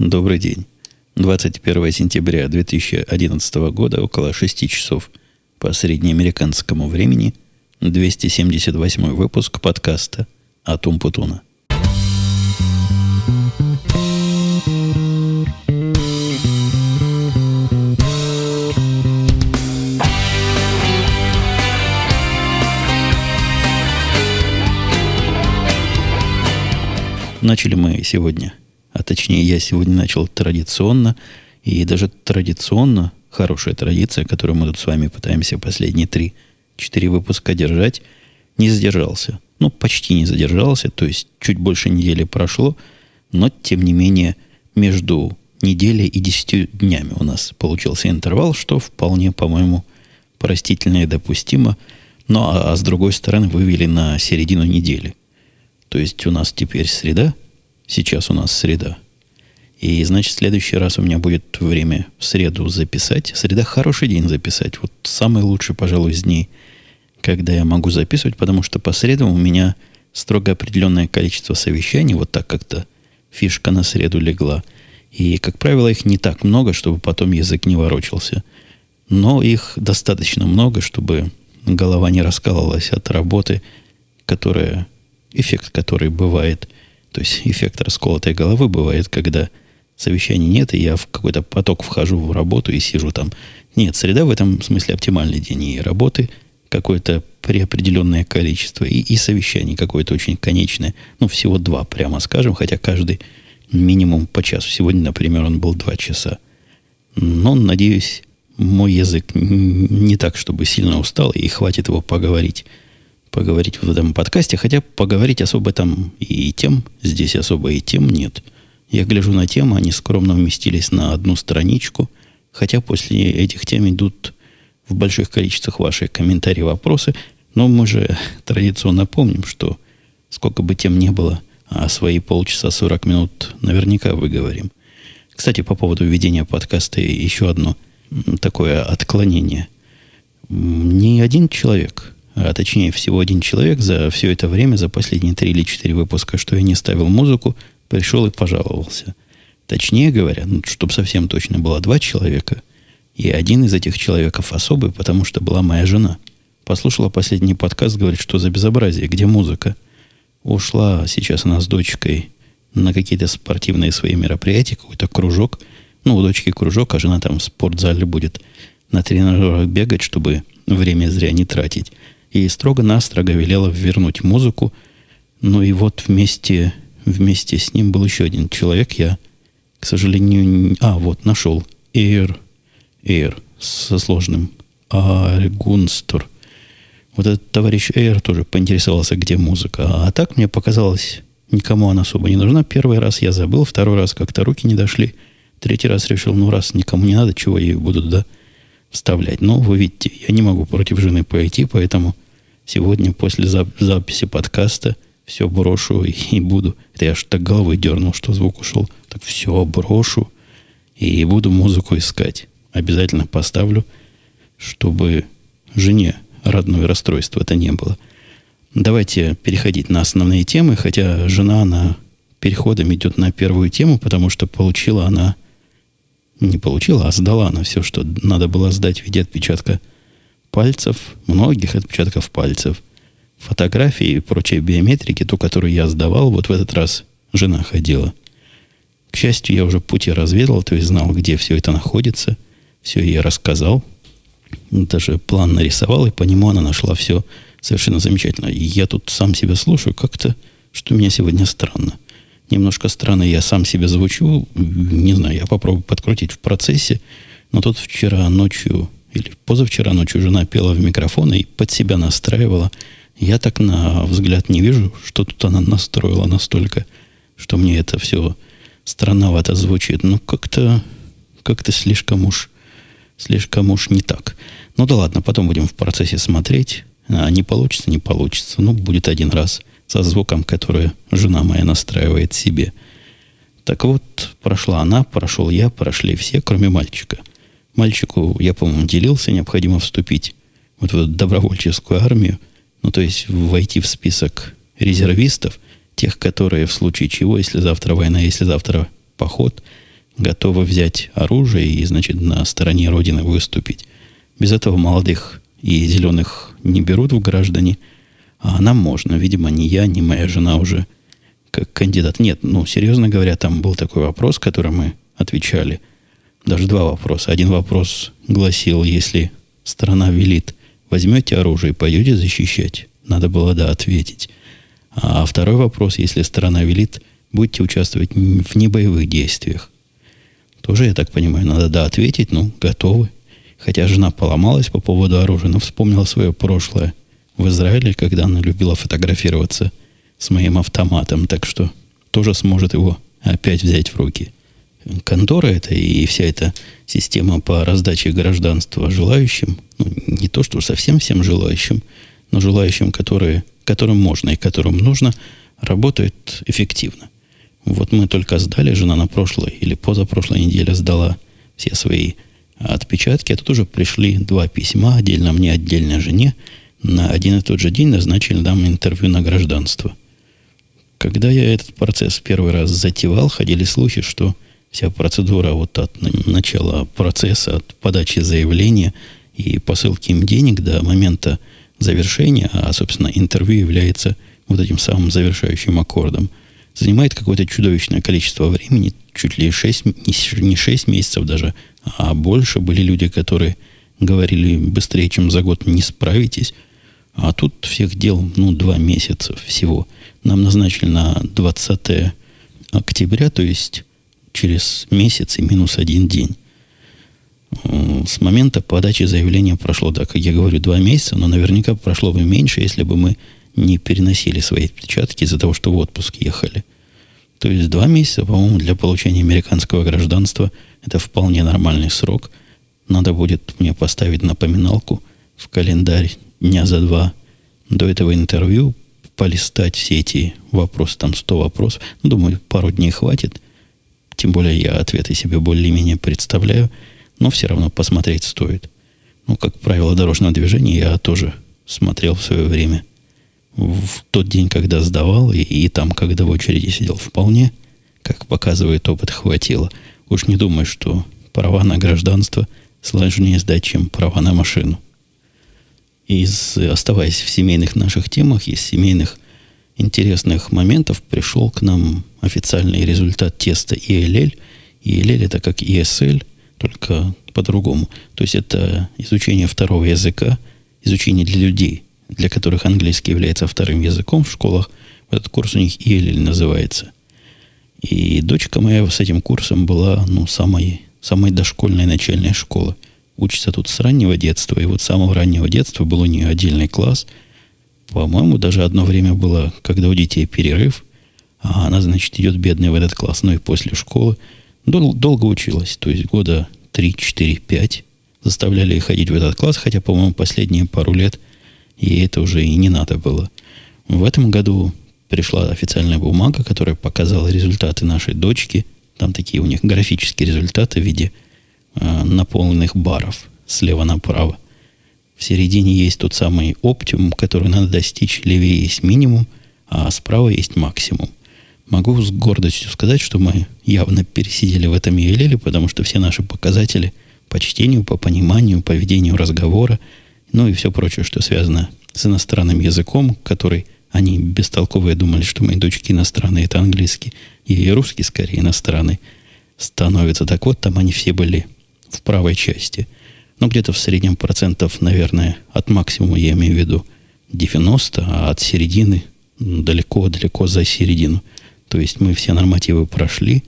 Добрый день. 21 сентября 2011 года, около 6 часов по среднеамериканскому времени, 278 выпуск подкаста «Атум Путуна». Начали мы сегодня, а точнее я сегодня начал традиционно, и даже традиционно, хорошая традиция, которую мы тут с вами пытаемся последние три-четыре выпуска держать, не задержался. Ну, почти не задержался, то есть чуть больше недели прошло, но, тем не менее, между неделей и десятью днями у нас получился интервал, что вполне, по-моему, простительно и допустимо. Ну, а, а с другой стороны, вывели на середину недели. То есть у нас теперь среда, сейчас у нас среда. И, значит, в следующий раз у меня будет время в среду записать. Среда хороший день записать. Вот самый лучший, пожалуй, из дней, когда я могу записывать, потому что по средам у меня строго определенное количество совещаний, вот так как-то фишка на среду легла. И, как правило, их не так много, чтобы потом язык не ворочался. Но их достаточно много, чтобы голова не раскалывалась от работы, которая эффект, который бывает, то есть эффект расколотой головы бывает, когда совещаний нет, и я в какой-то поток вхожу в работу и сижу там. Нет, среда в этом смысле оптимальный день. И работы какое-то преопределенное количество, и, и совещаний какое-то очень конечное. Ну, всего два, прямо скажем, хотя каждый минимум по часу. Сегодня, например, он был два часа. Но, надеюсь, мой язык не так, чтобы сильно устал, и хватит его поговорить поговорить в этом подкасте, хотя поговорить особо там и тем, здесь особо и тем нет. Я гляжу на темы, они скромно уместились на одну страничку, хотя после этих тем идут в больших количествах ваши комментарии, вопросы, но мы же традиционно помним, что сколько бы тем не было, а свои полчаса 40 минут наверняка выговорим. Кстати, по поводу ведения подкаста еще одно такое отклонение. Ни один человек а точнее всего один человек за все это время, за последние три или четыре выпуска, что я не ставил музыку, пришел и пожаловался. Точнее говоря, ну, чтобы совсем точно было два человека, и один из этих человеков особый, потому что была моя жена. Послушала последний подкаст, говорит, что за безобразие, где музыка. Ушла сейчас она с дочкой на какие-то спортивные свои мероприятия, какой-то кружок. Ну, у дочки кружок, а жена там в спортзале будет на тренажерах бегать, чтобы время зря не тратить и строго-настрого велела вернуть музыку. Ну и вот вместе, вместе с ним был еще один человек. Я, к сожалению, не... А, вот, нашел. Air, Air со сложным. Аргунстер. Вот этот товарищ Эйр тоже поинтересовался, где музыка. А так мне показалось, никому она особо не нужна. Первый раз я забыл, второй раз как-то руки не дошли. Третий раз решил, ну раз никому не надо, чего ее буду, да, вставлять. Но вы видите, я не могу против жены пойти, поэтому сегодня после записи подкаста все брошу и, и буду. Это я аж так головой дернул, что звук ушел. Так все брошу и буду музыку искать. Обязательно поставлю, чтобы жене родное расстройство это не было. Давайте переходить на основные темы, хотя жена на переходом идет на первую тему, потому что получила она не получила, а сдала она все, что надо было сдать в виде отпечатка пальцев, многих отпечатков пальцев, фотографии и прочей биометрики, ту, которую я сдавал, вот в этот раз жена ходила. К счастью, я уже пути разведал, то есть знал, где все это находится. Все ей рассказал. Даже план нарисовал, и по нему она нашла все совершенно замечательно. И я тут сам себя слушаю, как-то, что у меня сегодня странно немножко странно я сам себе звучу. Не знаю, я попробую подкрутить в процессе. Но тут вчера ночью или позавчера ночью жена пела в микрофон и под себя настраивала. Я так на взгляд не вижу, что тут она настроила настолько, что мне это все странновато звучит. Ну, как-то как-то слишком уж слишком уж не так. Ну да ладно, потом будем в процессе смотреть. А не получится, не получится. Ну, будет один раз со звуком, который жена моя настраивает себе. Так вот, прошла она, прошел я, прошли все, кроме мальчика. Мальчику, я, по-моему, делился, необходимо вступить вот в эту добровольческую армию, ну, то есть войти в список резервистов, тех, которые в случае чего, если завтра война, если завтра поход, готовы взять оружие и, значит, на стороне Родины выступить. Без этого молодых и зеленых не берут в граждане, а нам можно. Видимо, ни я, ни моя жена уже как кандидат. Нет, ну, серьезно говоря, там был такой вопрос, который мы отвечали. Даже два вопроса. Один вопрос гласил, если страна велит, возьмете оружие и пойдете защищать? Надо было, да, ответить. А второй вопрос, если страна велит, будете участвовать в небоевых действиях. Тоже, я так понимаю, надо, да, ответить, ну, готовы. Хотя жена поломалась по поводу оружия, но вспомнила свое прошлое в Израиле, когда она любила фотографироваться с моим автоматом, так что тоже сможет его опять взять в руки. Контора это и вся эта система по раздаче гражданства желающим, ну, не то что совсем всем желающим, но желающим, которые, которым можно и которым нужно, работает эффективно. Вот мы только сдали, жена на прошлой или позапрошлой неделе сдала все свои отпечатки, а тут уже пришли два письма, отдельно мне, отдельно жене, на один и тот же день назначили нам интервью на гражданство. Когда я этот процесс первый раз затевал, ходили слухи, что вся процедура вот от начала процесса, от подачи заявления и посылки им денег до момента завершения, а, собственно, интервью является вот этим самым завершающим аккордом, занимает какое-то чудовищное количество времени, чуть ли 6, не 6 месяцев даже, а больше. Были люди, которые говорили, быстрее, чем за год не справитесь. А тут всех дел, ну, два месяца всего. Нам назначили на 20 октября, то есть через месяц и минус один день. С момента подачи заявления прошло, да, как я говорю, два месяца, но наверняка прошло бы меньше, если бы мы не переносили свои отпечатки из-за того, что в отпуск ехали. То есть два месяца, по-моему, для получения американского гражданства это вполне нормальный срок. Надо будет мне поставить напоминалку в календарь дня за два до этого интервью, полистать все эти вопросы, там 100 вопросов. Ну, думаю, пару дней хватит. Тем более я ответы себе более-менее представляю. Но все равно посмотреть стоит. Ну, как правило, дорожного движения я тоже смотрел в свое время. В тот день, когда сдавал, и, и там, когда в очереди сидел, вполне, как показывает опыт, хватило. Уж не думаю, что права на гражданство сложнее сдать, чем права на машину из, оставаясь в семейных наших темах, из семейных интересных моментов пришел к нам официальный результат теста ELL. ELL это как ESL, только по-другому. То есть это изучение второго языка, изучение для людей, для которых английский является вторым языком в школах. Этот курс у них ELL называется. И дочка моя с этим курсом была ну, самой, самой дошкольной начальной школы – учится тут с раннего детства, и вот с самого раннего детства был у нее отдельный класс. По-моему, даже одно время было, когда у детей перерыв, а она, значит, идет бедная в этот класс, ну и после школы. Дол- долго училась, то есть года 3, 4, 5 заставляли ходить в этот класс, хотя, по-моему, последние пару лет ей это уже и не надо было. В этом году пришла официальная бумага, которая показала результаты нашей дочки. Там такие у них графические результаты в виде э, наполненных баров слева направо. В середине есть тот самый оптимум, который надо достичь, левее есть минимум, а справа есть максимум. Могу с гордостью сказать, что мы явно пересидели в этом елеле, потому что все наши показатели по чтению, по пониманию, по ведению разговора, ну и все прочее, что связано с иностранным языком, который они бестолковые думали, что мои дочки иностранные, это английский, и русский скорее иностранный становится. Так вот, там они все были в правой части. Ну, где-то в среднем процентов, наверное, от максимума, я имею в виду 90, а от середины далеко-далеко за середину. То есть мы все нормативы прошли,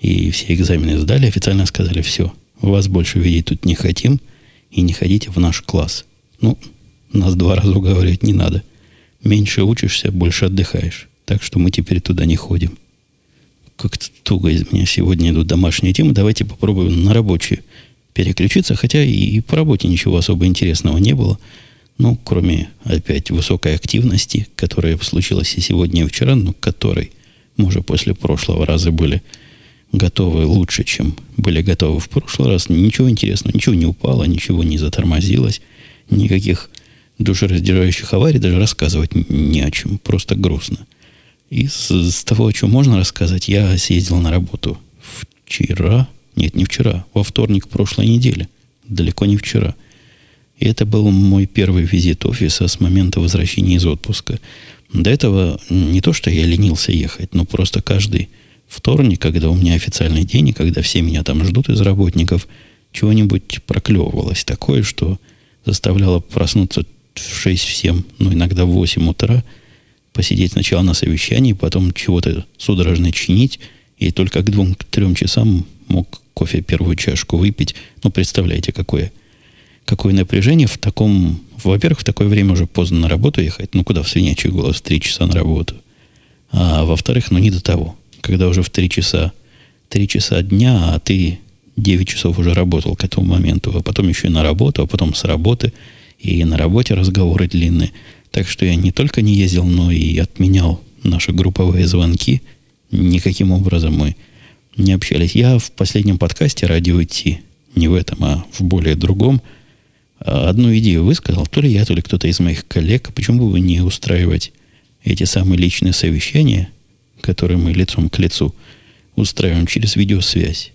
и все экзамены сдали, официально сказали, все, вас больше видеть тут не хотим, и не ходите в наш класс. Ну, нас два раза уговаривать не надо. Меньше учишься, больше отдыхаешь. Так что мы теперь туда не ходим как-то туго из меня сегодня идут домашние темы. Давайте попробуем на рабочие переключиться, хотя и, и по работе ничего особо интересного не было. Ну, кроме, опять, высокой активности, которая случилась и сегодня, и вчера, но которой мы уже после прошлого раза были готовы лучше, чем были готовы в прошлый раз. Ничего интересного, ничего не упало, ничего не затормозилось, никаких душераздирающих аварий даже рассказывать не о чем, просто грустно. Из, из того, о чем можно рассказать, я съездил на работу вчера, нет, не вчера, во вторник прошлой недели, далеко не вчера. И это был мой первый визит офиса с момента возвращения из отпуска. До этого не то, что я ленился ехать, но просто каждый вторник, когда у меня официальный день, и когда все меня там ждут из работников, чего-нибудь проклевывалось такое, что заставляло проснуться в 6-7, ну, иногда в 8 утра, посидеть сначала на совещании, потом чего-то судорожно чинить, и только к двум-трем часам мог кофе первую чашку выпить. Ну, представляете, какое, какое напряжение в таком... Во-первых, в такое время уже поздно на работу ехать. Ну, куда в свинячий голос? Три часа на работу. А во-вторых, ну, не до того. Когда уже в три часа, три часа дня, а ты 9 часов уже работал к этому моменту, а потом еще и на работу, а потом с работы, и на работе разговоры длинные. Так что я не только не ездил, но и отменял наши групповые звонки. Никаким образом мы не общались. Я в последнем подкасте «Радио идти», не в этом, а в более другом, одну идею высказал, то ли я, то ли кто-то из моих коллег, почему бы не устраивать эти самые личные совещания, которые мы лицом к лицу устраиваем через видеосвязь.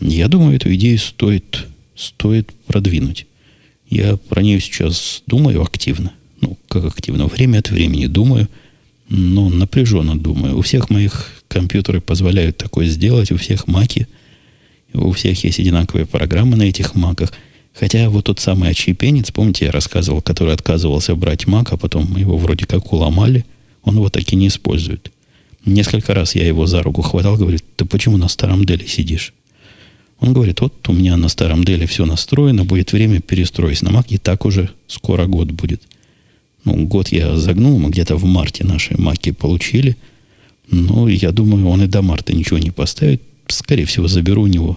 Я думаю, эту идею стоит, стоит продвинуть. Я про нее сейчас думаю активно. Ну, как активно? Время от времени думаю, но напряженно думаю. У всех моих компьютеры позволяют такое сделать, у всех маки, у всех есть одинаковые программы на этих маках. Хотя вот тот самый очепенец, помните, я рассказывал, который отказывался брать мак, а потом его вроде как уломали, он его таки не использует. Несколько раз я его за руку хватал, говорит, ты почему на старом деле сидишь? Он говорит, вот у меня на старом деле все настроено, будет время перестроить на Mac, и так уже скоро год будет. Ну, год я загнул, мы где-то в марте наши маки получили. Но я думаю, он и до марта ничего не поставит. Скорее всего, заберу у него,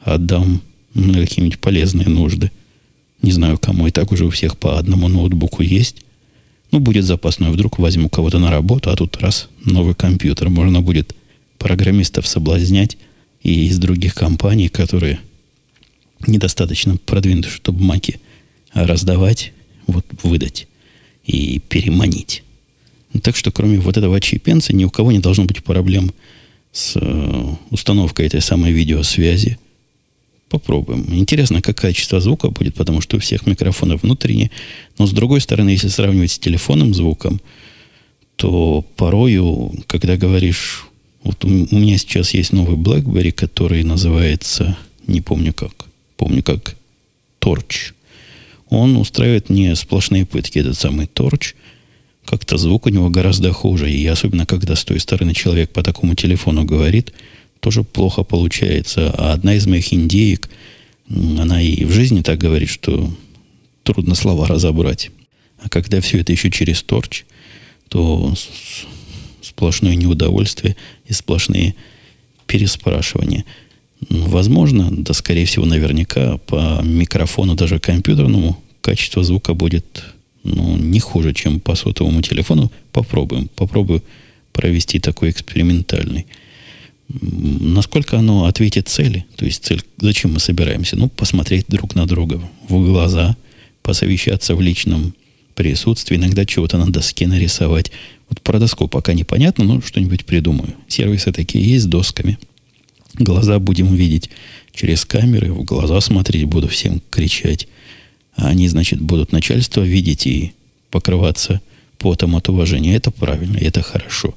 отдам на какие-нибудь полезные нужды. Не знаю, кому. И так уже у всех по одному ноутбуку есть. Ну, будет запасной. Вдруг возьму кого-то на работу, а тут раз новый компьютер. Можно будет программистов соблазнять и из других компаний, которые недостаточно продвинуты, чтобы маки раздавать, вот выдать и переманить. Так что кроме вот этого чипенца ни у кого не должно быть проблем с э, установкой этой самой видеосвязи. Попробуем. Интересно, как качество звука будет, потому что у всех микрофонов внутренние. Но с другой стороны, если сравнивать с телефонным звуком, то порою, когда говоришь вот у, у меня сейчас есть новый BlackBerry, который называется, не помню как, помню как Torch. Он устраивает не сплошные пытки, этот самый Torch. Как-то звук у него гораздо хуже. И особенно, когда с той стороны человек по такому телефону говорит, тоже плохо получается. А одна из моих индеек, она и в жизни так говорит, что трудно слова разобрать. А когда все это еще через торч, то сплошное неудовольствие и сплошные переспрашивания. Возможно, да, скорее всего, наверняка по микрофону, даже компьютерному, качество звука будет ну, не хуже, чем по сотовому телефону. Попробуем. Попробую провести такой экспериментальный. Насколько оно ответит цели? То есть цель, зачем мы собираемся? Ну, посмотреть друг на друга в глаза, посовещаться в личном присутствии, иногда чего-то на доске нарисовать, вот про доску пока непонятно, но что-нибудь придумаю. Сервисы такие есть с досками. Глаза будем видеть через камеры, в глаза смотреть буду, всем кричать. А они, значит, будут начальство видеть и покрываться потом от уважения. Это правильно, это хорошо.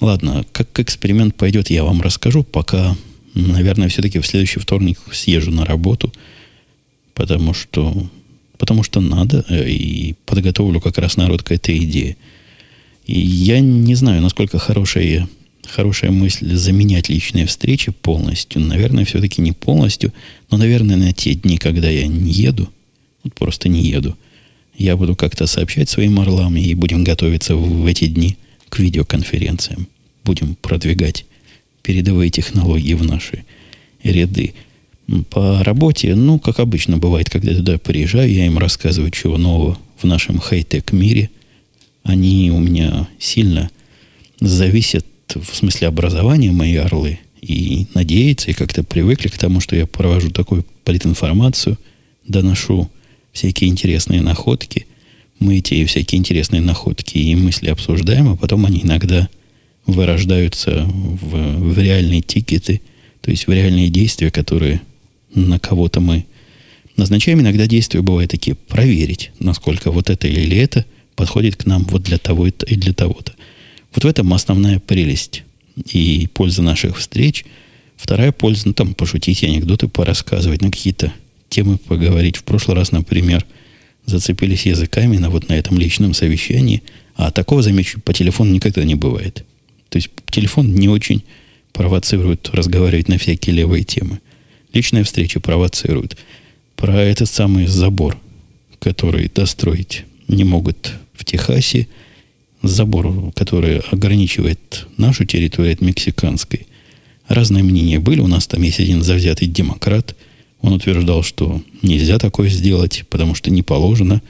Ладно, как эксперимент пойдет, я вам расскажу. Пока, наверное, все-таки в следующий вторник съезжу на работу, потому что, потому что надо, э, и подготовлю как раз народ к этой идее. И я не знаю, насколько хорошая, хорошая мысль заменять личные встречи полностью. Наверное, все-таки не полностью, но, наверное, на те дни, когда я не еду, вот просто не еду, я буду как-то сообщать своим орлам и будем готовиться в, в эти дни к видеоконференциям. Будем продвигать передовые технологии в наши ряды. По работе, ну, как обычно бывает, когда я туда приезжаю, я им рассказываю, чего нового в нашем хай-тек мире – они у меня сильно зависят в смысле образования мои орлы и надеются, и как-то привыкли к тому, что я провожу такую политинформацию, доношу всякие интересные находки. Мы эти всякие интересные находки и мысли обсуждаем, а потом они иногда вырождаются в, в реальные тикеты, То есть в реальные действия, которые на кого-то мы назначаем. Иногда действия бывают такие, проверить, насколько вот это или это подходит к нам вот для того и для того-то. Вот в этом основная прелесть и польза наших встреч. Вторая польза, ну, там, пошутить, анекдоты порассказывать, на какие-то темы поговорить. В прошлый раз, например, зацепились языками на вот на этом личном совещании, а такого, замечу, по телефону никогда не бывает. То есть телефон не очень провоцирует разговаривать на всякие левые темы. Личная встреча провоцирует. Про этот самый забор, который достроить не могут в Техасе, забор, который ограничивает нашу территорию от мексиканской. Разные мнения были. У нас там есть один завзятый демократ. Он утверждал, что нельзя такое сделать, потому что не положено.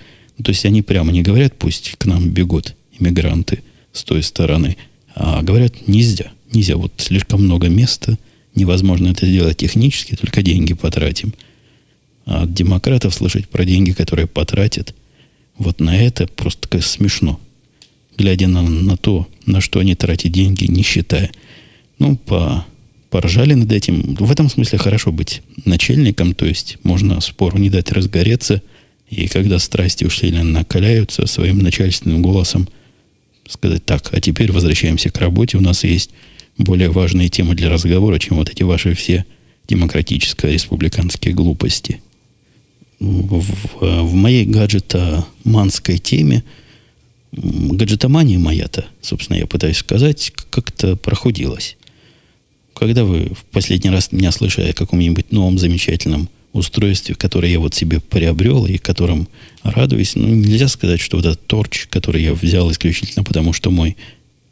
То есть они прямо не говорят, пусть к нам бегут иммигранты с той стороны, а говорят, нельзя. Нельзя. Вот слишком много места, невозможно это сделать технически, только деньги потратим. А от демократов слышать про деньги, которые потратят, вот на это просто смешно глядя на, на то, на что они тратят деньги, не считая. Ну, по, поржали над этим. В этом смысле хорошо быть начальником, то есть можно спору не дать разгореться, и когда страсти уж сильно накаляются, своим начальственным голосом сказать так, а теперь возвращаемся к работе, у нас есть более важные темы для разговора, чем вот эти ваши все демократическо-республиканские глупости. В, в, моей гаджета-манской теме – гаджетомания моя-то, собственно, я пытаюсь сказать, как-то прохудилась. Когда вы в последний раз меня слышали о каком-нибудь новом замечательном устройстве, которое я вот себе приобрел и которым радуюсь, ну, нельзя сказать, что вот этот торч, который я взял исключительно потому, что мой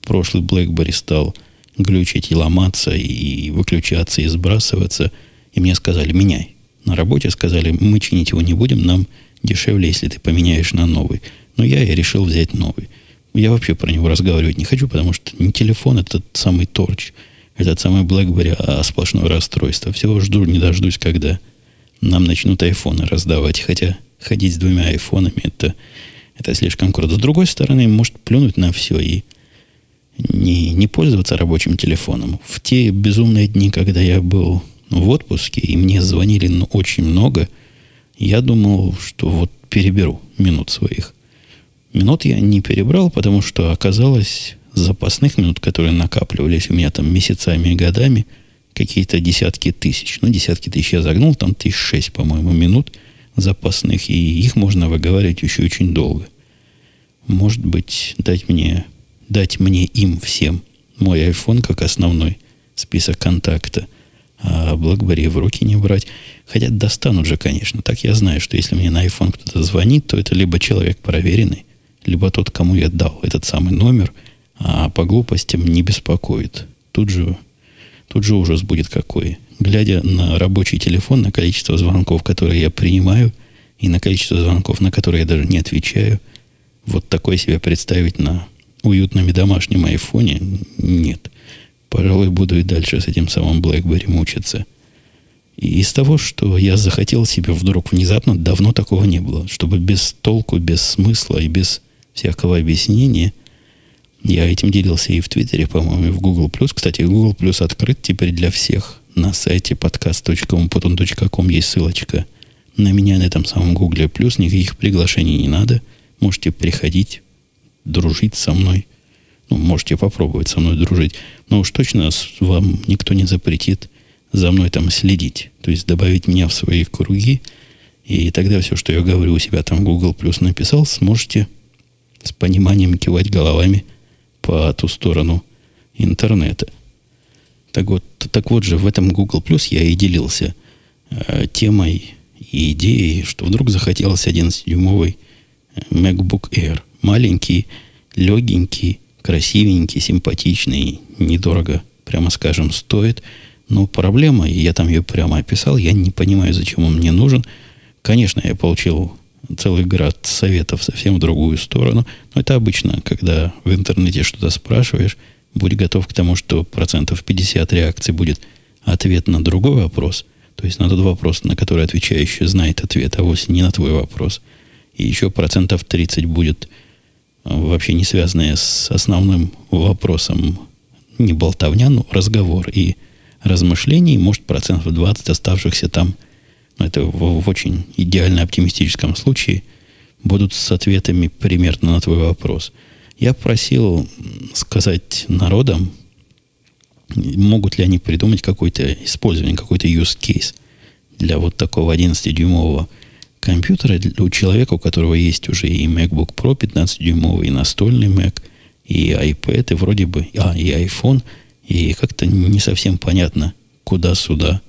прошлый BlackBerry стал глючить и ломаться, и выключаться, и сбрасываться, и мне сказали, меняй. На работе сказали, мы чинить его не будем, нам дешевле, если ты поменяешь на новый. Но я и решил взять новый. Я вообще про него разговаривать не хочу, потому что не телефон, это тот самый торч, этот самый BlackBerry, а сплошное расстройство. Всего жду, не дождусь, когда нам начнут айфоны раздавать. Хотя ходить с двумя айфонами, это, это слишком круто. С другой стороны, может плюнуть на все и не, не пользоваться рабочим телефоном. В те безумные дни, когда я был в отпуске, и мне звонили ну, очень много, я думал, что вот переберу минут своих. Минут я не перебрал, потому что оказалось запасных минут, которые накапливались у меня там месяцами и годами, какие-то десятки тысяч. Ну, десятки тысяч я загнул, там тысяч шесть, по-моему, минут запасных, и их можно выговаривать еще очень долго. Может быть, дать мне, дать мне им всем мой iPhone как основной список контакта, а BlackBerry в руки не брать. Хотя достанут же, конечно. Так я знаю, что если мне на iPhone кто-то звонит, то это либо человек проверенный, либо тот, кому я дал этот самый номер, а по глупостям не беспокоит. Тут же, тут же ужас будет какой. Глядя на рабочий телефон, на количество звонков, которые я принимаю, и на количество звонков, на которые я даже не отвечаю, вот такое себе представить на уютном и домашнем айфоне нет. Пожалуй, буду и дальше с этим самым BlackBerry мучиться. И из того, что я захотел себе вдруг внезапно, давно такого не было. Чтобы без толку, без смысла и без всякого объяснения. Я этим делился и в Твиттере, по-моему, и в Google+. Кстати, Google Plus открыт теперь для всех. На сайте podcast.umputun.com есть ссылочка на меня на этом самом Google+. Никаких приглашений не надо. Можете приходить, дружить со мной. Ну, можете попробовать со мной дружить. Но уж точно вам никто не запретит за мной там следить. То есть добавить меня в свои круги. И тогда все, что я говорю у себя там Google Plus написал, сможете с пониманием кивать головами по ту сторону интернета. Так вот, так вот же в этом Google Plus я и делился э, темой и идеей, что вдруг захотелось 11-дюймовый э, MacBook Air. Маленький, легенький, красивенький, симпатичный, недорого, прямо скажем, стоит. Но проблема, и я там ее прямо описал, я не понимаю, зачем он мне нужен. Конечно, я получил целый град советов совсем в другую сторону. Но это обычно, когда в интернете что-то спрашиваешь, будь готов к тому, что процентов 50 реакций будет ответ на другой вопрос, то есть на тот вопрос, на который отвечающий знает ответ, а вовсе не на твой вопрос. И еще процентов 30 будет э, вообще не связанные с основным вопросом не болтовня, но разговор. И размышлений, может, процентов 20 оставшихся там, это в, в очень идеально оптимистическом случае, будут с ответами примерно на твой вопрос. Я просил сказать народам, могут ли они придумать какое-то использование, какой-то use case для вот такого 11-дюймового компьютера у человека, у которого есть уже и MacBook Pro 15-дюймовый, и настольный Mac, и iPad, и вроде бы, а, и iPhone, и как-то не совсем понятно, куда сюда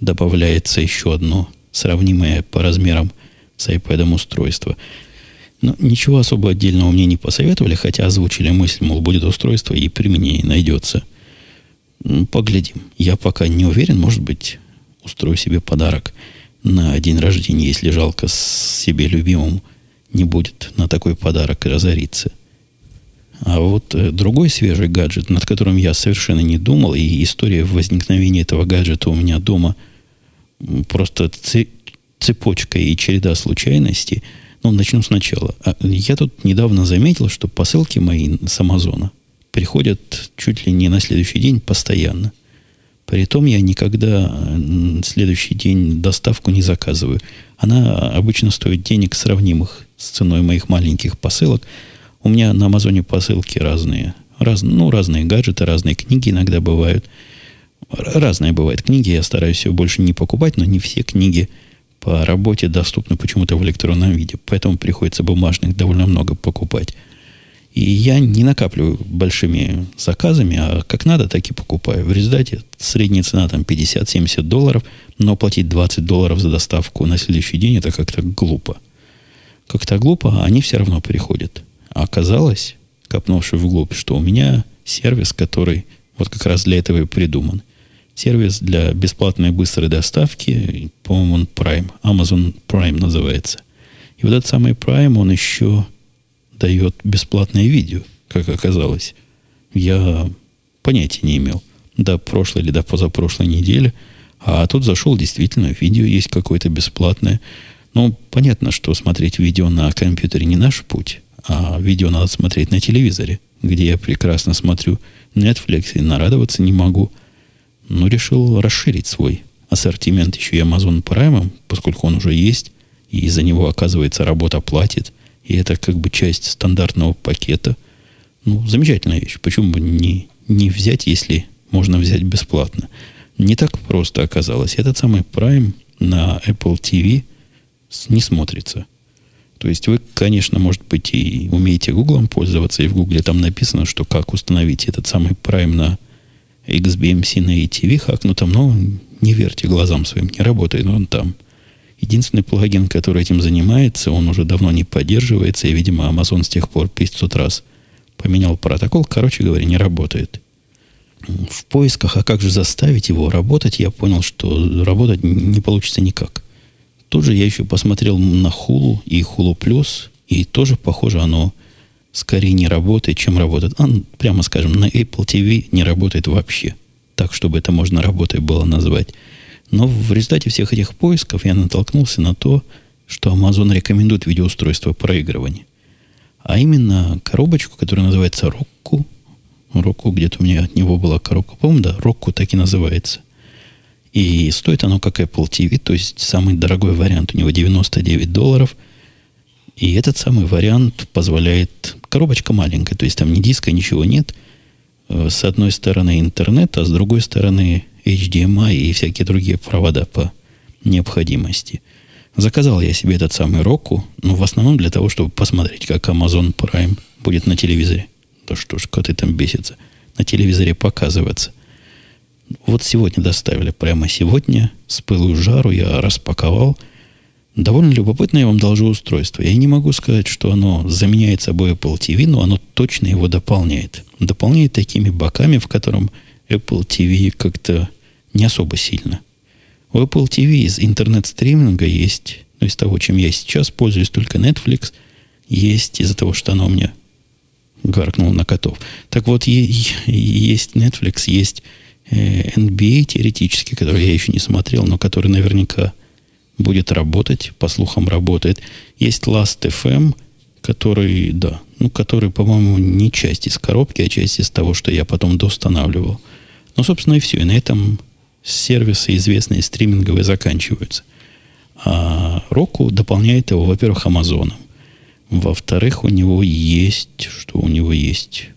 добавляется еще одно сравнимое по размерам с iPad устройство. Но ничего особо отдельного мне не посоветовали, хотя озвучили мысль, мол, будет устройство и применение найдется. Поглядим. Я пока не уверен, может быть, устрою себе подарок на день рождения, если жалко себе любимому не будет на такой подарок разориться. А вот э, другой свежий гаджет, над которым я совершенно не думал, и история возникновения этого гаджета у меня дома просто цепочка и череда случайностей. Ну, начну сначала. А, я тут недавно заметил, что посылки мои с Амазона приходят чуть ли не на следующий день постоянно – Притом я никогда следующий день доставку не заказываю. Она обычно стоит денег сравнимых с ценой моих маленьких посылок. У меня на Амазоне посылки разные. Раз, ну, разные гаджеты, разные книги иногда бывают. Разные бывают книги. Я стараюсь все больше не покупать, но не все книги по работе доступны почему-то в электронном виде. Поэтому приходится бумажных довольно много покупать. И я не накапливаю большими заказами, а как надо, так и покупаю. В результате средняя цена там 50-70 долларов, но платить 20 долларов за доставку на следующий день это как-то глупо. Как-то глупо, а они все равно приходят. А оказалось, копнувши вглубь, что у меня сервис, который вот как раз для этого и придуман. Сервис для бесплатной быстрой доставки, по-моему, он Prime, Amazon Prime называется. И вот этот самый Prime, он еще дает бесплатное видео, как оказалось. Я понятия не имел до прошлой или до позапрошлой недели. А тут зашел, действительно, видео есть какое-то бесплатное. Ну, понятно, что смотреть видео на компьютере не наш путь, а видео надо смотреть на телевизоре, где я прекрасно смотрю Netflix и нарадоваться не могу. Но решил расширить свой ассортимент еще и Amazon Prime, поскольку он уже есть, и за него, оказывается, работа платит. И это как бы часть стандартного пакета. Ну, замечательная вещь. Почему бы не, не взять, если можно взять бесплатно? Не так просто оказалось. Этот самый Prime на Apple TV не смотрится. То есть вы, конечно, может быть, и умеете Гуглом пользоваться, и в Гугле там написано, что как установить этот самый Prime на XBMC на ATV хакнутом, но не верьте глазам своим, не работает он там. Единственный плагин, который этим занимается, он уже давно не поддерживается, и, видимо, Amazon с тех пор 500 раз поменял протокол. Короче говоря, не работает. В поисках, а как же заставить его работать, я понял, что работать не получится никак. Тут же я еще посмотрел на Hulu и Hulu Plus, и тоже, похоже, оно скорее не работает, чем работает. А, прямо скажем, на Apple TV не работает вообще. Так, чтобы это можно работой было назвать. Но в результате всех этих поисков я натолкнулся на то, что Amazon рекомендует видеоустройство проигрывания. А именно коробочку, которая называется Roku. Roku, где-то у меня от него была коробка. По-моему, да, Roku так и называется. И стоит оно как Apple TV, то есть самый дорогой вариант у него 99 долларов. И этот самый вариант позволяет... Коробочка маленькая, то есть там ни диска, ничего нет. Э, с одной стороны интернет, а с другой стороны HDMI и всякие другие провода по необходимости. Заказал я себе этот самый Roku, но в основном для того, чтобы посмотреть, как Amazon Prime будет на телевизоре. Да что ж, коты там бесятся. На телевизоре показываться. Вот сегодня доставили, прямо сегодня, с пылу жару я распаковал. Довольно любопытное я вам должу устройство. Я не могу сказать, что оно заменяет собой Apple TV, но оно точно его дополняет. Дополняет такими боками, в котором Apple TV как-то не особо сильно. У Apple TV из интернет-стриминга есть, ну, из того, чем я сейчас пользуюсь, только Netflix, есть из-за того, что она у меня гаркнула на котов. Так вот, есть Netflix, есть э, NBA теоретически, который я еще не смотрел, но который наверняка будет работать, по слухам работает. Есть Last FM, который, да, ну, который, по-моему, не часть из коробки, а часть из того, что я потом доустанавливал. Ну, собственно, и все. И на этом сервисы известные стриминговые заканчиваются. А Roku дополняет его, во-первых, Амазоном. Во-вторых, у него есть... Что у него есть?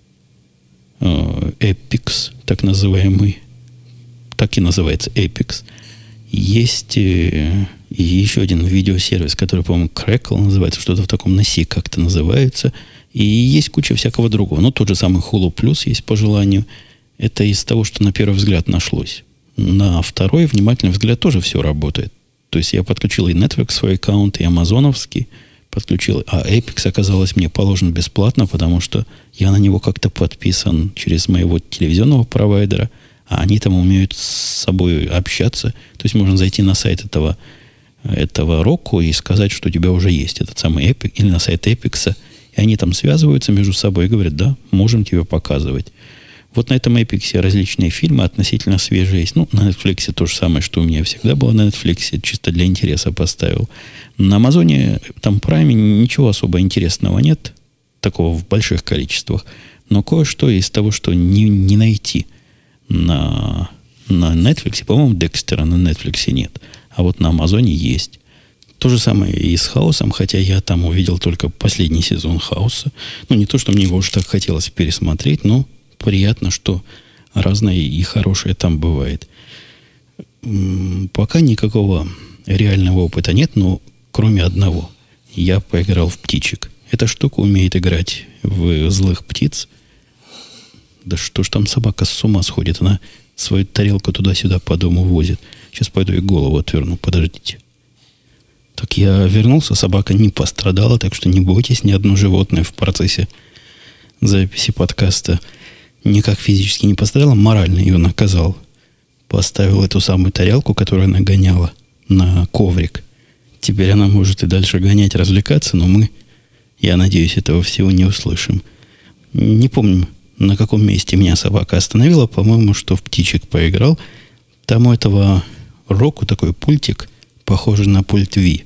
Э, Epix, так называемый. Так и называется Epix. Есть э, еще один видеосервис, который, по-моему, Crackle называется, что-то в таком носи как-то называется. И есть куча всякого другого. Ну, тот же самый Hulu Plus есть по желанию. Это из того, что на первый взгляд нашлось. На второй внимательный взгляд тоже все работает. То есть я подключил и Netflix свой аккаунт, и амазоновский подключил. А Apex оказалось мне положен бесплатно, потому что я на него как-то подписан через моего телевизионного провайдера, а они там умеют с собой общаться. То есть можно зайти на сайт этого, этого Roku и сказать, что у тебя уже есть этот самый Epic, или на сайт Apex, и они там связываются между собой и говорят, да, можем тебе показывать. Вот на этом Эпиксе различные фильмы относительно свежие есть. Ну, на Netflix то же самое, что у меня всегда было на Netflix, чисто для интереса поставил. На Амазоне, там Prime ничего особо интересного нет, такого в больших количествах. Но кое-что из того, что не, не найти на, на Netflix, по-моему, Декстера на Netflix нет. А вот на Амазоне есть. То же самое и с Хаусом, хотя я там увидел только последний сезон Хауса. Ну, не то, что мне его уж так хотелось пересмотреть, но приятно, что разное и хорошее там бывает. Пока никакого реального опыта нет, но кроме одного. Я поиграл в птичек. Эта штука умеет играть в злых птиц. Да что ж там собака с ума сходит. Она свою тарелку туда-сюда по дому возит. Сейчас пойду и голову отверну. Подождите. Так я вернулся, собака не пострадала, так что не бойтесь, ни одно животное в процессе записи подкаста никак физически не пострадала, морально ее наказал. Поставил эту самую тарелку, которую она гоняла, на коврик. Теперь она может и дальше гонять, развлекаться, но мы, я надеюсь, этого всего не услышим. Не помню, на каком месте меня собака остановила. По-моему, что в птичек поиграл. Там у этого Року такой пультик, похожий на пульт Ви.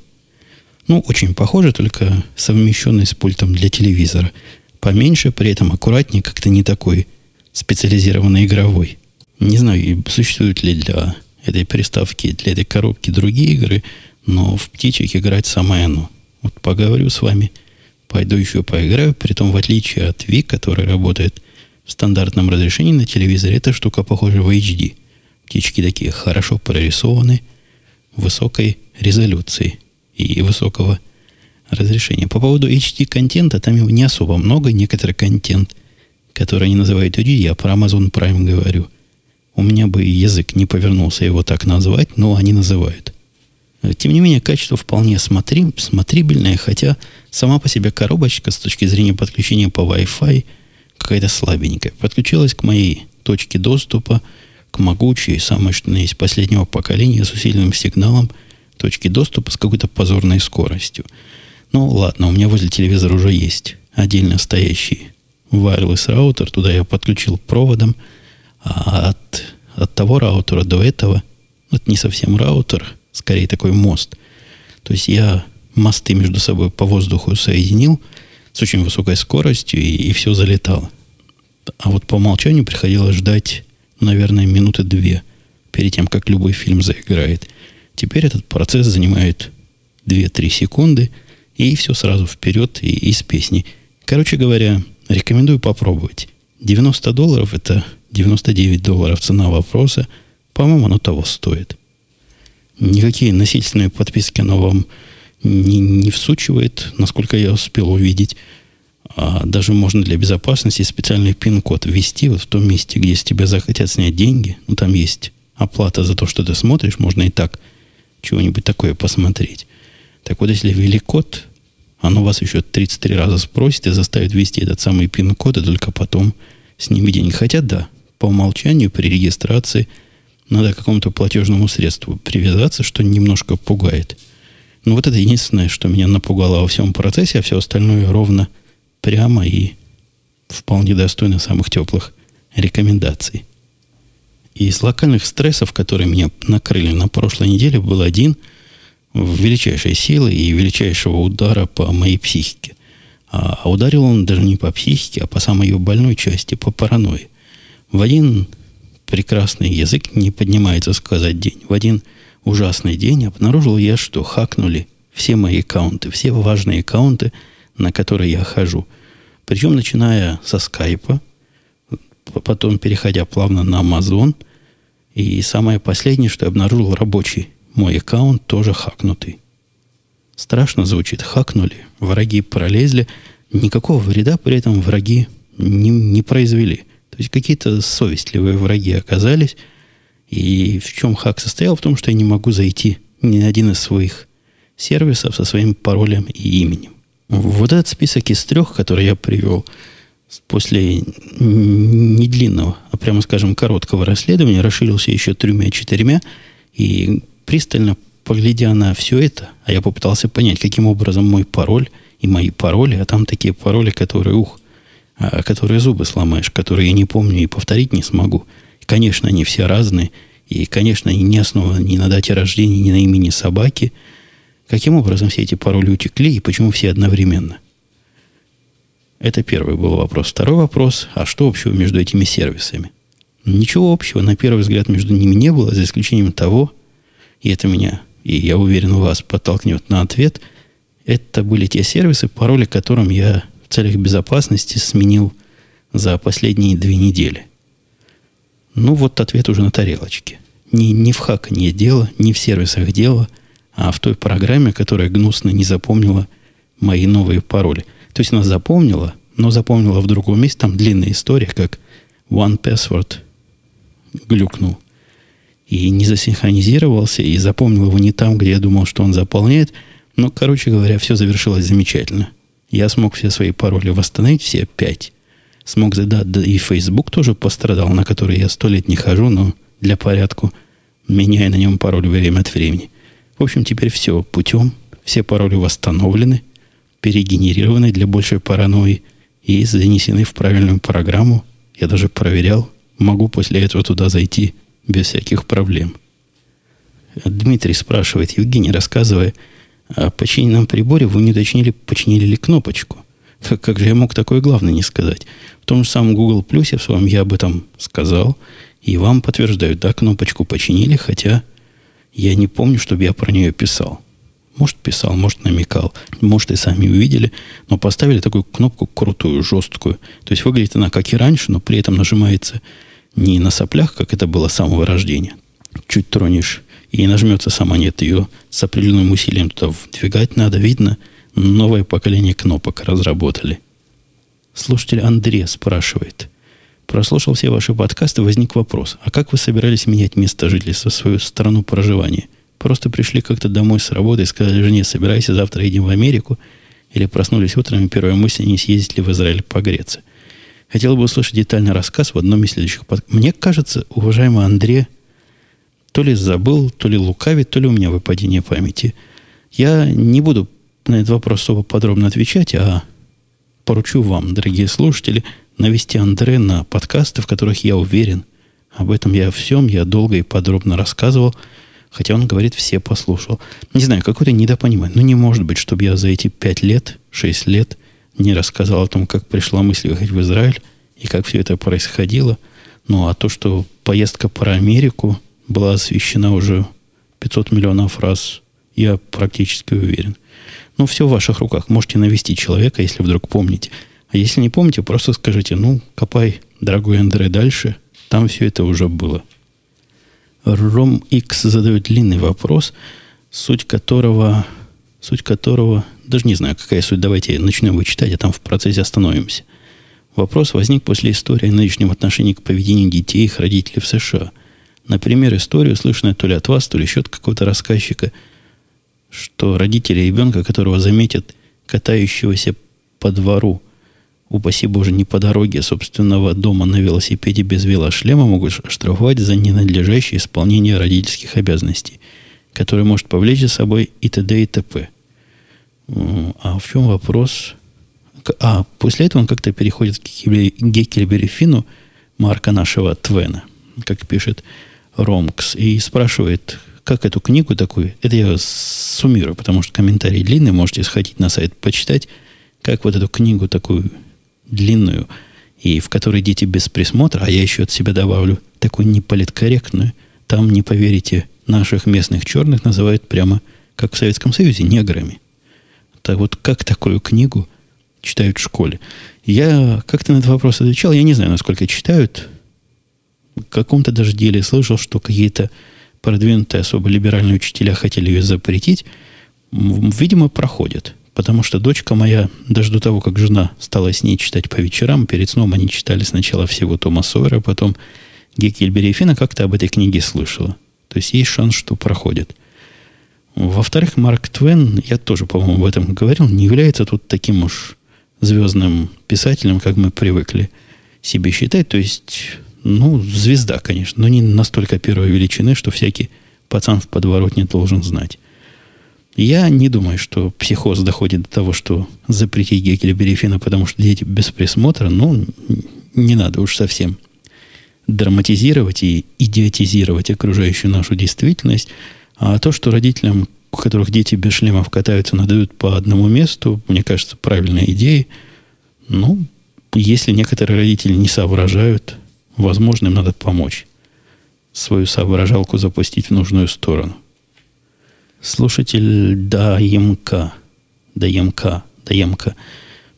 Ну, очень похоже, только совмещенный с пультом для телевизора. Поменьше, при этом аккуратнее, как-то не такой специализированный игровой. Не знаю, существуют ли для этой приставки, для этой коробки другие игры, но в птичек играть самое оно. Вот поговорю с вами, пойду еще поиграю, притом в отличие от Ви, который работает в стандартном разрешении на телевизоре, эта штука похожа в HD. Птички такие хорошо прорисованы, высокой резолюции и высокого разрешения. По поводу HD-контента, там его не особо много, некоторый контент – который они называют UG, я про Amazon Prime говорю. У меня бы язык не повернулся его так назвать, но они называют. Тем не менее, качество вполне смотри, смотрибельное, хотя сама по себе коробочка с точки зрения подключения по Wi-Fi какая-то слабенькая. Подключилась к моей точке доступа, к могучей, самой что есть последнего поколения с усиленным сигналом точки доступа с какой-то позорной скоростью. Ну, ладно, у меня возле телевизора уже есть отдельно стоящий wireless раутер, туда я подключил проводом, а от, от того раутера до этого, это не совсем раутер, скорее такой мост. То есть я мосты между собой по воздуху соединил с очень высокой скоростью, и, и все залетало. А вот по умолчанию приходилось ждать, наверное, минуты две перед тем, как любой фильм заиграет. Теперь этот процесс занимает 2-3 секунды, и все сразу вперед и из песни. Короче говоря, Рекомендую попробовать. 90 долларов – это 99 долларов цена вопроса. По-моему, оно того стоит. Никакие насильственные подписки оно вам не, не всучивает, насколько я успел увидеть. А даже можно для безопасности специальный пин-код ввести вот в том месте, где с тебя захотят снять деньги. Ну, там есть оплата за то, что ты смотришь. Можно и так чего-нибудь такое посмотреть. Так вот, если ввели код, оно вас еще 33 раза спросит и заставит ввести этот самый пин-код, и только потом снимет деньги. Хотя да, по умолчанию при регистрации надо к какому-то платежному средству привязаться, что немножко пугает. Но вот это единственное, что меня напугало во всем процессе, а все остальное ровно прямо и вполне достойно самых теплых рекомендаций. И из локальных стрессов, которые меня накрыли на прошлой неделе, был один – величайшей силы и величайшего удара по моей психике. А, а ударил он даже не по психике, а по самой ее больной части, по паранойи. В один прекрасный язык не поднимается сказать день. В один ужасный день обнаружил я, что хакнули все мои аккаунты, все важные аккаунты, на которые я хожу. Причем начиная со скайпа, потом переходя плавно на Amazon, и самое последнее, что я обнаружил, рабочий мой аккаунт тоже хакнутый. Страшно звучит. Хакнули, враги пролезли. Никакого вреда при этом враги не, не произвели. То есть какие-то совестливые враги оказались. И в чем хак состоял? В том, что я не могу зайти ни на один из своих сервисов со своим паролем и именем. Вот этот список из трех, который я привел после недлинного, а прямо скажем короткого расследования, расширился еще тремя-четырьмя. И пристально поглядя на все это, а я попытался понять, каким образом мой пароль и мои пароли, а там такие пароли, которые, ух, а, которые зубы сломаешь, которые я не помню и повторить не смогу. Конечно, они все разные, и, конечно, они не основаны ни на дате рождения, ни на имени собаки. Каким образом все эти пароли утекли и почему все одновременно? Это первый был вопрос. Второй вопрос, а что общего между этими сервисами? Ничего общего, на первый взгляд, между ними не было, за исключением того, и это меня, и я уверен, вас подтолкнет на ответ, это были те сервисы, пароли которым я в целях безопасности сменил за последние две недели. Ну, вот ответ уже на тарелочке. Не, не в хаканье дело, не в сервисах дело, а в той программе, которая гнусно не запомнила мои новые пароли. То есть она запомнила, но запомнила в другом месте. Там длинная история, как One Password глюкнул и не засинхронизировался, и запомнил его не там, где я думал, что он заполняет. Но, короче говоря, все завершилось замечательно. Я смог все свои пароли восстановить, все пять. Смог задать, да и Facebook тоже пострадал, на который я сто лет не хожу, но для порядку меняя на нем пароль время от времени. В общем, теперь все путем. Все пароли восстановлены, перегенерированы для большей паранойи и занесены в правильную программу. Я даже проверял. Могу после этого туда зайти без всяких проблем. Дмитрий спрашивает, Евгений, рассказывая о починенном приборе, вы не уточнили, починили ли кнопочку. Как, как же я мог такое главное не сказать? В том же самом Google Plus в своем я об этом сказал, и вам подтверждают, да, кнопочку починили, хотя я не помню, чтобы я про нее писал. Может, писал, может, намекал. Может, и сами увидели. Но поставили такую кнопку крутую, жесткую. То есть выглядит она как и раньше, но при этом нажимается не на соплях, как это было с самого рождения. Чуть тронешь, и нажмется сама нет. Ее с определенным усилием туда вдвигать надо. Видно, новое поколение кнопок разработали. Слушатель Андрей спрашивает. Прослушал все ваши подкасты, возник вопрос. А как вы собирались менять место жительства, свою страну проживания? Просто пришли как-то домой с работы и сказали жене, собирайся, завтра едем в Америку. Или проснулись утром, и первая мысль, не съездить ли в Израиль погреться – Хотел бы услышать детальный рассказ в одном из следующих подкастов. Мне кажется, уважаемый Андрей, то ли забыл, то ли лукавит, то ли у меня выпадение памяти. Я не буду на этот вопрос особо подробно отвечать, а поручу вам, дорогие слушатели, навести Андре на подкасты, в которых я уверен. Об этом я всем, я долго и подробно рассказывал, хотя он говорит, все послушал. Не знаю, какое-то недопонимание. Ну, не может быть, чтобы я за эти пять лет, шесть лет не рассказал о том, как пришла мысль ехать в Израиль и как все это происходило. Ну, а то, что поездка про Америку была освещена уже 500 миллионов раз, я практически уверен. Ну, все в ваших руках. Можете навести человека, если вдруг помните. А если не помните, просто скажите, ну, копай, дорогой Андре, дальше. Там все это уже было. Ром X задает длинный вопрос, суть которого, суть которого даже не знаю, какая суть. Давайте начнем его читать, а там в процессе остановимся. Вопрос возник после истории о нынешнем отношении к поведению детей и их родителей в США. Например, историю, слышанную то ли от вас, то ли еще от какого-то рассказчика, что родители ребенка, которого заметят катающегося по двору, упаси Боже, не по дороге собственного дома на велосипеде без велошлема, могут штрафовать за ненадлежащее исполнение родительских обязанностей, которое может повлечь за собой и т.д. и т.п. А в чем вопрос? А, после этого он как-то переходит к Геккельбери Фину, марка нашего Твена, как пишет Ромкс, и спрашивает, как эту книгу такую, это я суммирую, потому что комментарий длинный, можете сходить на сайт почитать, как вот эту книгу такую длинную и в которой дети без присмотра, а я еще от себя добавлю, такую неполиткорректную, там, не поверите, наших местных черных называют прямо, как в Советском Союзе, неграми. Так вот, как такую книгу читают в школе? Я как-то на этот вопрос отвечал, я не знаю, насколько читают. В каком-то даже деле слышал, что какие-то продвинутые особо либеральные учителя хотели ее запретить. Видимо, проходят. Потому что дочка моя, даже до того, как жена стала с ней читать по вечерам, перед сном они читали сначала всего Тома Сойера, потом Геккельбери и Фина, как-то об этой книге слышала. То есть есть шанс, что проходит. Во-вторых, Марк Твен, я тоже, по-моему, об этом говорил, не является тут таким уж звездным писателем, как мы привыкли себе считать. То есть, ну, звезда, конечно, но не настолько первой величины, что всякий пацан в подворотне должен знать. Я не думаю, что психоз доходит до того, что запретить Гекеля потому что дети без присмотра, ну, не надо уж совсем драматизировать и идиотизировать окружающую нашу действительность. А то, что родителям, у которых дети без шлемов катаются, надают по одному месту, мне кажется, правильная идея. Ну, если некоторые родители не соображают, возможно, им надо помочь свою соображалку запустить в нужную сторону. Слушатель ДАЕМК, ДАЕМК, ДАЕМК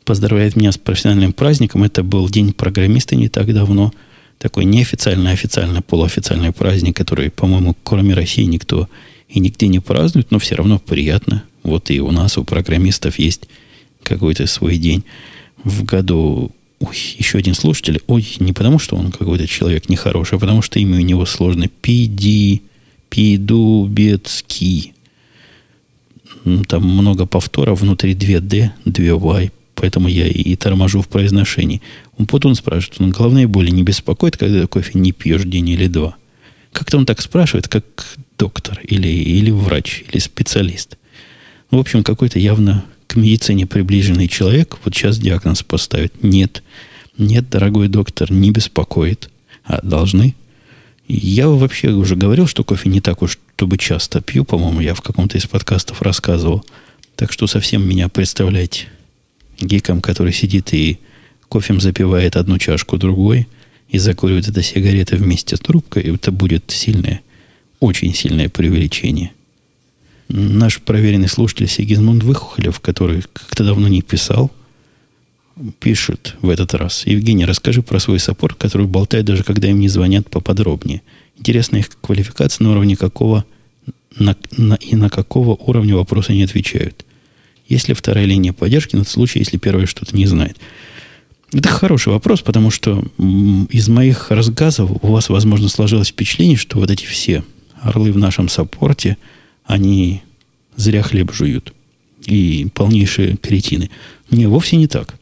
поздравляет меня с профессиональным праздником. Это был День программиста не так давно. Такой неофициальный, официальный, полуофициальный праздник, который, по-моему, кроме России никто и нигде не празднует, но все равно приятно. Вот и у нас, у программистов есть какой-то свой день в году. Ой, еще один слушатель. Ой, не потому, что он какой-то человек нехороший, а потому, что имя у него сложное. Пиди, Пидубецкий там много повторов, внутри 2D, 2Y, поэтому я и торможу в произношении. Он потом спрашивает, он головные боли не беспокоит, когда кофе не пьешь день или два? Как-то он так спрашивает, как доктор или, или врач, или специалист. Ну, в общем, какой-то явно к медицине приближенный человек вот сейчас диагноз поставит. Нет, нет, дорогой доктор, не беспокоит. А должны? Я вообще уже говорил, что кофе не так уж, чтобы часто пью. По-моему, я в каком-то из подкастов рассказывал. Так что совсем меня представлять гиком, который сидит и кофем запивает одну чашку другой и закуривает это сигареты вместе с трубкой, это будет сильное, очень сильное преувеличение. Наш проверенный слушатель Сигизмунд Выхухолев, который как-то давно не писал – пишет в этот раз. Евгений, расскажи про свой саппорт, который болтает даже когда им не звонят поподробнее. Интересна их квалификация, на уровне какого на, на, и на какого уровня вопросы не отвечают. Есть ли вторая линия поддержки на тот случай, если первая что-то не знает? Это хороший вопрос, потому что из моих рассказов у вас, возможно, сложилось впечатление, что вот эти все орлы в нашем саппорте, они зря хлеб жуют. И полнейшие кретины. Не, вовсе не так.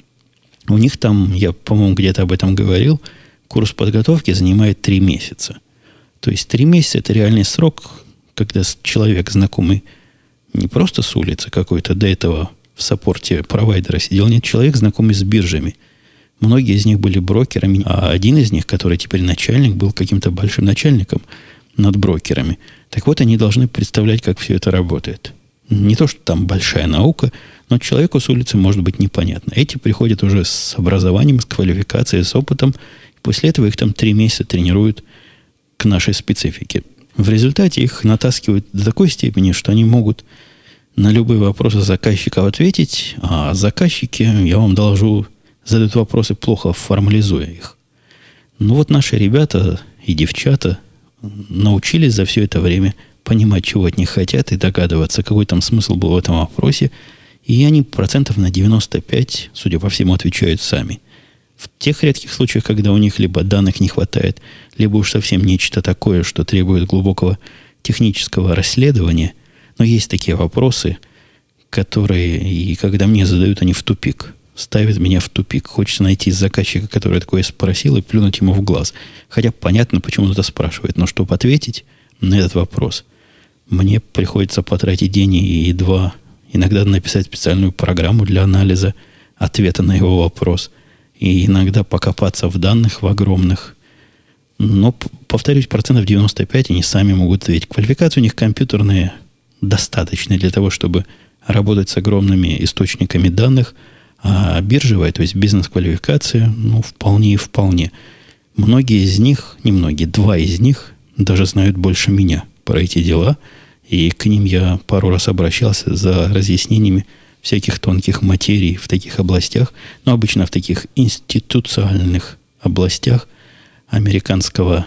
У них там, я, по-моему, где-то об этом говорил, курс подготовки занимает три месяца. То есть три месяца – это реальный срок, когда человек, знакомый не просто с улицы какой-то, до этого в саппорте провайдера сидел, нет, человек, знакомый с биржами. Многие из них были брокерами, а один из них, который теперь начальник, был каким-то большим начальником над брокерами. Так вот, они должны представлять, как все это работает. Не то, что там большая наука – но человеку с улицы может быть непонятно. Эти приходят уже с образованием, с квалификацией, с опытом. После этого их там три месяца тренируют к нашей специфике. В результате их натаскивают до такой степени, что они могут на любые вопросы заказчиков ответить, а заказчики, я вам доложу, задают вопросы, плохо формализуя их. Ну вот наши ребята и девчата научились за все это время понимать, чего от них хотят, и догадываться, какой там смысл был в этом вопросе, и они процентов на 95, судя по всему, отвечают сами. В тех редких случаях, когда у них либо данных не хватает, либо уж совсем нечто такое, что требует глубокого технического расследования, но есть такие вопросы, которые, и когда мне задают, они в тупик. Ставят меня в тупик. Хочется найти заказчика, который такое спросил, и плюнуть ему в глаз. Хотя понятно, почему он это спрашивает. Но чтобы ответить на этот вопрос, мне приходится потратить день и два Иногда написать специальную программу для анализа ответа на его вопрос. И иногда покопаться в данных в огромных. Но, повторюсь, процентов 95 они сами могут ответить. Квалификации у них компьютерные достаточно для того, чтобы работать с огромными источниками данных, А биржевая, то есть бизнес-квалификация, ну, вполне и вполне. Многие из них, не многие, два из них даже знают больше меня про эти дела. И к ним я пару раз обращался за разъяснениями всяких тонких материй в таких областях, но обычно в таких институциональных областях американского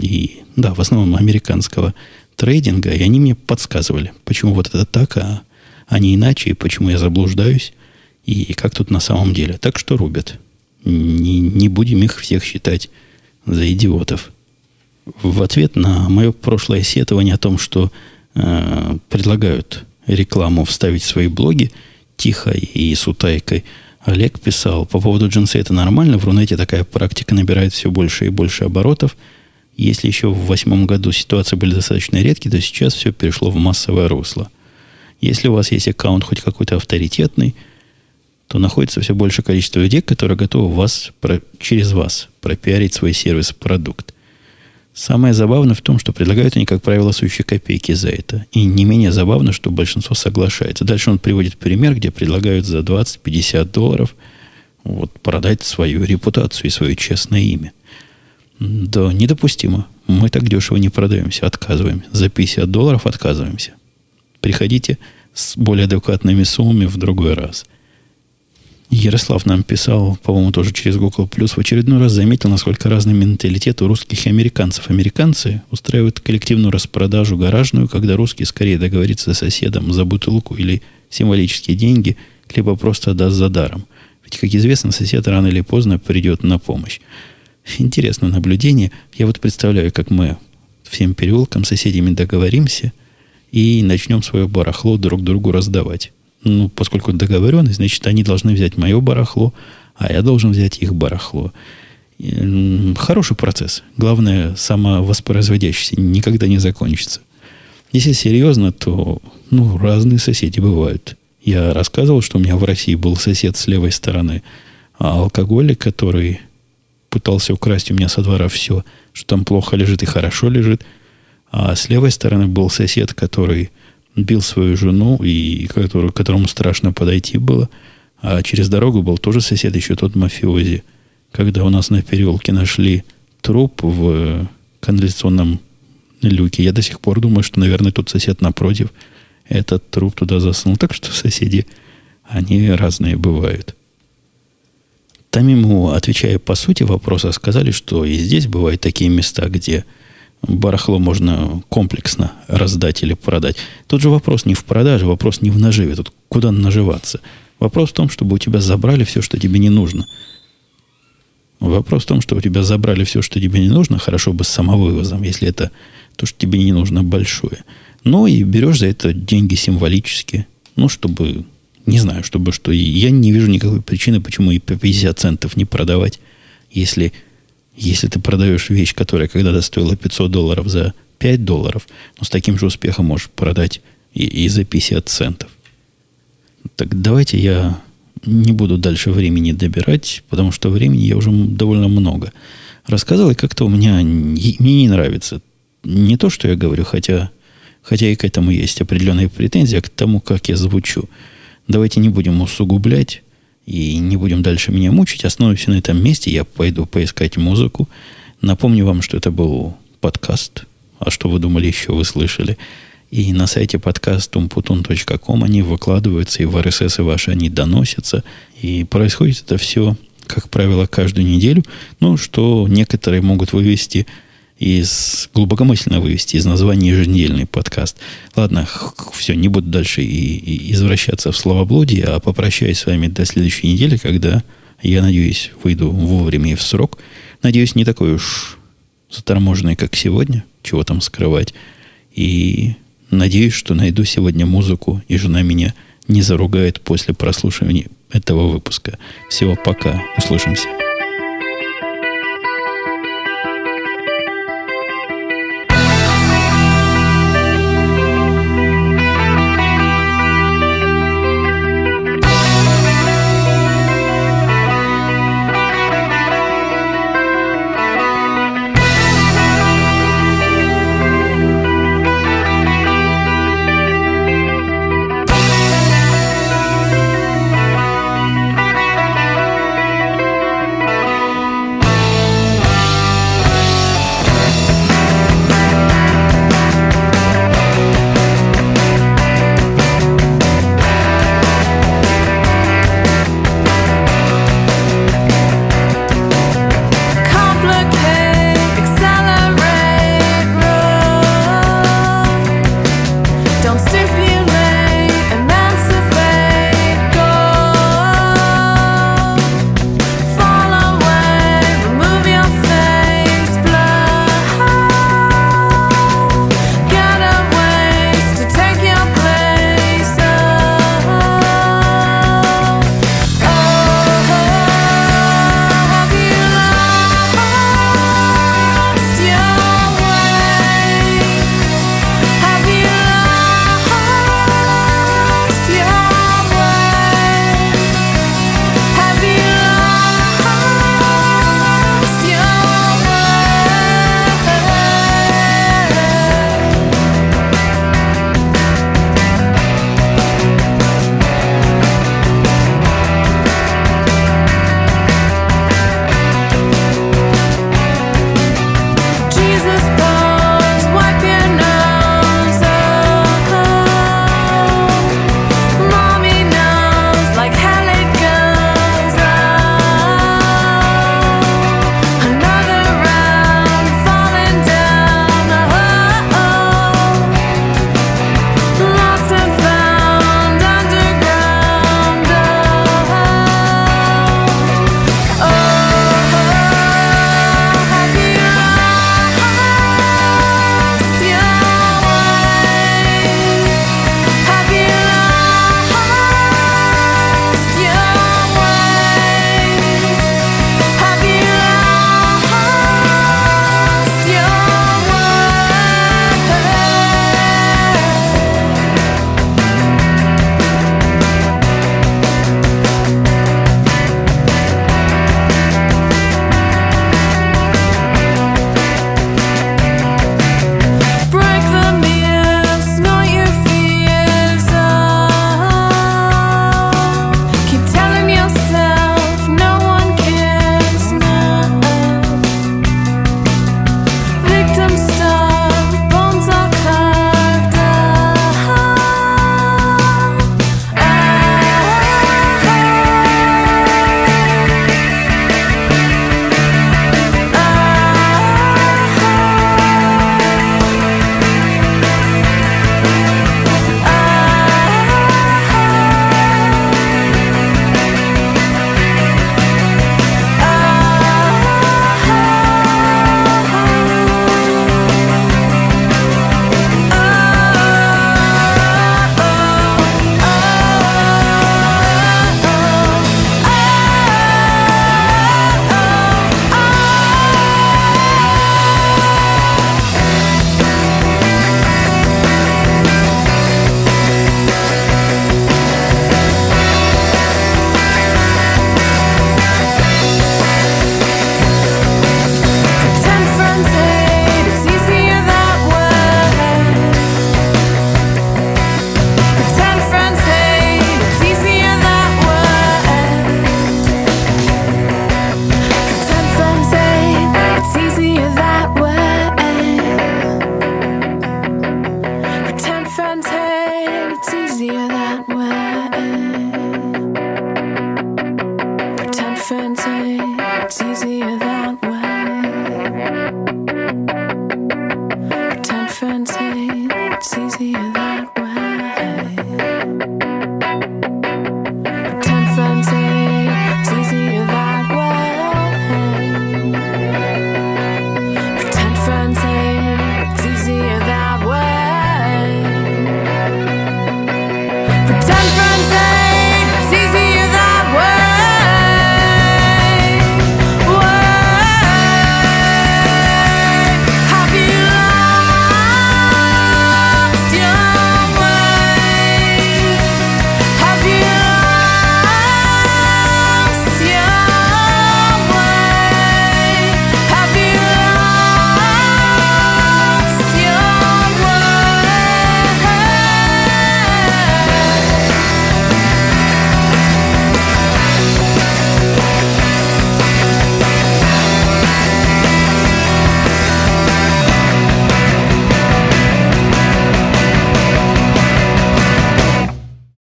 и, да, в основном американского трейдинга, и они мне подсказывали, почему вот это так, а, а не иначе, и почему я заблуждаюсь, и как тут на самом деле. Так что рубят. Не, не будем их всех считать за идиотов. В ответ на мое прошлое сетование о том, что э, предлагают рекламу вставить в свои блоги, тихо и с утайкой, Олег писал, по поводу джинсы это нормально, в Рунете такая практика набирает все больше и больше оборотов. Если еще в восьмом году ситуации были достаточно редкие, то сейчас все перешло в массовое русло. Если у вас есть аккаунт хоть какой-то авторитетный, то находится все большее количество людей, которые готовы вас, через вас пропиарить свой сервис-продукт. Самое забавное в том, что предлагают они, как правило, сущие копейки за это. И не менее забавно, что большинство соглашается. Дальше он приводит пример, где предлагают за 20-50 долларов вот, продать свою репутацию и свое честное имя. Да, недопустимо. Мы так дешево не продаемся, отказываем. За 50 долларов отказываемся. Приходите с более адекватными суммами в другой раз – Ярослав нам писал, по-моему, тоже через Google Plus, в очередной раз заметил, насколько разный менталитет у русских и американцев. Американцы устраивают коллективную распродажу гаражную, когда русские скорее договорятся с соседом за бутылку или символические деньги, либо просто даст за даром. Ведь, как известно, сосед рано или поздно придет на помощь. Интересное наблюдение. Я вот представляю, как мы всем переулкам соседями договоримся и начнем свое барахло друг другу раздавать ну, поскольку договоренность, значит, они должны взять мое барахло, а я должен взять их барахло. Хороший процесс. Главное, самовоспроизводящийся. Никогда не закончится. Если серьезно, то ну, разные соседи бывают. Я рассказывал, что у меня в России был сосед с левой стороны, а алкоголик, который пытался украсть у меня со двора все, что там плохо лежит и хорошо лежит. А с левой стороны был сосед, который бил свою жену, и который, которому страшно подойти было. А через дорогу был тоже сосед, еще тот мафиози. Когда у нас на переулке нашли труп в канализационном люке, я до сих пор думаю, что, наверное, тот сосед напротив этот труп туда засунул. Так что соседи, они разные бывают. Там ему, отвечая по сути вопроса, сказали, что и здесь бывают такие места, где барахло можно комплексно раздать или продать. Тут же вопрос не в продаже, вопрос не в наживе. Тут куда наживаться? Вопрос в том, чтобы у тебя забрали все, что тебе не нужно. Вопрос в том, что у тебя забрали все, что тебе не нужно, хорошо бы с самовывозом, если это то, что тебе не нужно большое. Ну и берешь за это деньги символически. Ну, чтобы, не знаю, чтобы что. Я не вижу никакой причины, почему и по 50 центов не продавать, если если ты продаешь вещь, которая когда-то стоила 500 долларов за 5 долларов, но с таким же успехом можешь продать и, и за 50 центов. Так давайте я не буду дальше времени добирать, потому что времени я уже довольно много рассказывал, и как-то у меня мне не нравится. Не то, что я говорю, хотя, хотя и к этому есть определенные претензии, а к тому, как я звучу. Давайте не будем усугублять и не будем дальше меня мучить. Остановимся на этом месте. Я пойду поискать музыку. Напомню вам, что это был подкаст. А что вы думали еще, вы слышали. И на сайте подкаст tumputun.com они выкладываются, и в RSS ваши они доносятся. И происходит это все, как правило, каждую неделю. Ну, что некоторые могут вывести из глубокомысленно вывести из названия еженедельный подкаст. Ладно, все, не буду дальше и, и извращаться в словоблудие, а попрощаюсь с вами до следующей недели, когда, я надеюсь, выйду вовремя и в срок. Надеюсь, не такой уж заторможенный, как сегодня, чего там скрывать. И надеюсь, что найду сегодня музыку, и жена меня не заругает после прослушивания этого выпуска. Всего пока. Услышимся.